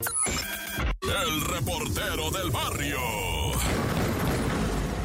El reportero del barrio.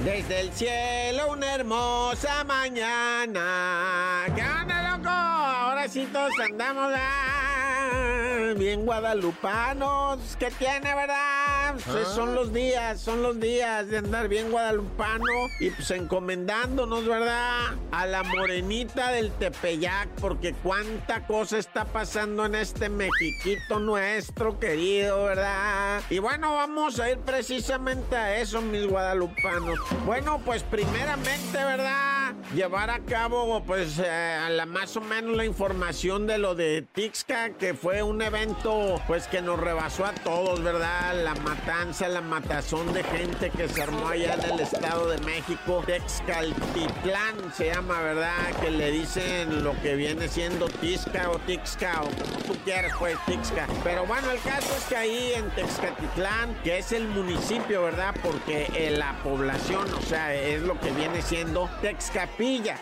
Desde el cielo una hermosa mañana. ¿Qué onda, loco? Andamos ah, bien guadalupanos. ¿Qué tiene, verdad? Pues son los días, son los días de andar bien guadalupano y pues encomendándonos, ¿verdad? A la morenita del Tepeyac, porque cuánta cosa está pasando en este Mexiquito nuestro querido, ¿verdad? Y bueno, vamos a ir precisamente a eso, mis guadalupanos. Bueno, pues primeramente, ¿verdad? Llevar a cabo, pues, eh, a la más o menos la información de lo de Tixca, que fue un evento, pues, que nos rebasó a todos, ¿verdad? La matanza, la matazón de gente que se armó allá en el Estado de México. Texcaltitlán se llama, ¿verdad? Que le dicen lo que viene siendo Tixca o Tixca, o como tú quieras, pues, Tixca. Pero bueno, el caso es que ahí en Texcatitlán, que es el municipio, ¿verdad? Porque eh, la población, o sea, es lo que viene siendo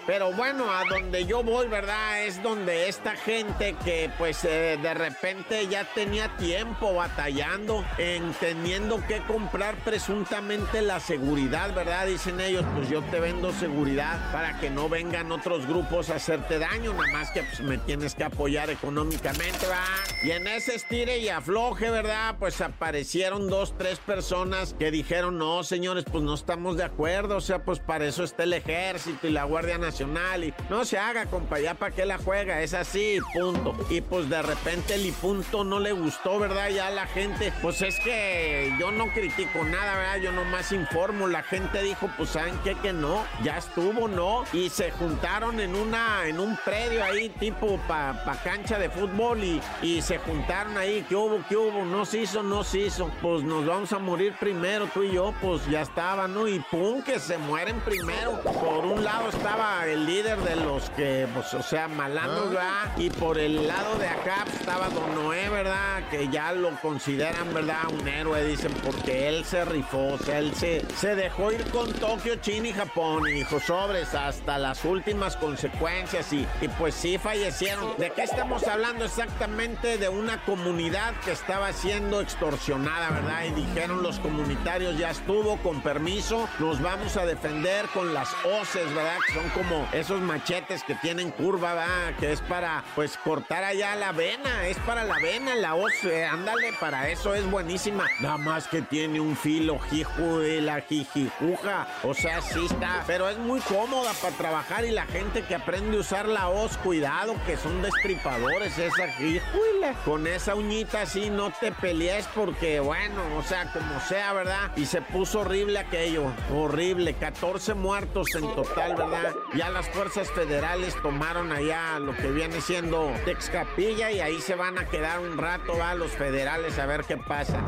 Pero bueno, a donde yo voy, ¿verdad? Es donde esta gente que pues eh, de repente ya tenía tiempo batallando en teniendo que comprar presuntamente la seguridad, ¿verdad? Dicen ellos, pues yo te vendo seguridad para que no vengan otros grupos a hacerte daño, nada más que pues, me tienes que apoyar económicamente, ¿verdad? Y en ese estire y afloje, ¿verdad? Pues aparecieron dos, tres personas que dijeron, no, señores, pues no estamos de acuerdo, o sea, pues para eso está el ejército y la Guardia Nacional y no se haga, compa, ya para qué la juega, es así, punto. Y pues de repente el y punto no le gustó, ¿verdad? Ya la gente, pues es que yo no critico nada, ¿verdad? Yo nomás informo, la gente dijo, pues ¿saben qué? Que no, ya estuvo, ¿no? Y se juntaron en una, en un predio ahí, tipo pa, pa cancha de fútbol y, y se juntaron ahí, ¿qué hubo? ¿Qué hubo? No se hizo, no se hizo. Pues nos vamos a morir primero, tú y yo, pues ya estaba, ¿no? Y pum, que se mueren primero. Por un lado estaba el líder de los que, pues, o sea, malandros, ¿verdad? Y por el lado de acá pues, estaba Don Noé, ¿verdad? Que ya lo consideran, ¿verdad? Un héroe, dicen, porque él se rifó, o sea, él se, se dejó ir con Tokio, China y Japón y dijo sobres hasta las últimas consecuencias y, y pues sí fallecieron. ¿De qué estamos hablando exactamente? De una comunidad que estaba siendo extorsionada, ¿verdad? Y dijeron los comunitarios, ya estuvo, con permiso, nos vamos a defender con las hoces, ¿verdad? Son como esos machetes que tienen curva, ¿verdad? Que es para, pues, cortar allá la vena, es para la vena, la hoz, eh, ándale, para eso es buenísima. Nada más que tiene un filo, hijo de la jijijuja, o sea, sí está, pero es muy cómoda para trabajar y la gente que aprende a usar la hoz, cuidado, que son destripadores, esa jijuila. Con esa uñita así no te pelees porque, bueno, o sea, como sea, ¿verdad? Y se puso horrible aquello, horrible, 14 muertos en total, ¿verdad? Ya las fuerzas federales tomaron allá lo que viene siendo Texcapilla y ahí se van a quedar un rato, va, los federales a ver qué pasa.